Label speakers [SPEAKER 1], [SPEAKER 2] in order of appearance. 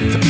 [SPEAKER 1] The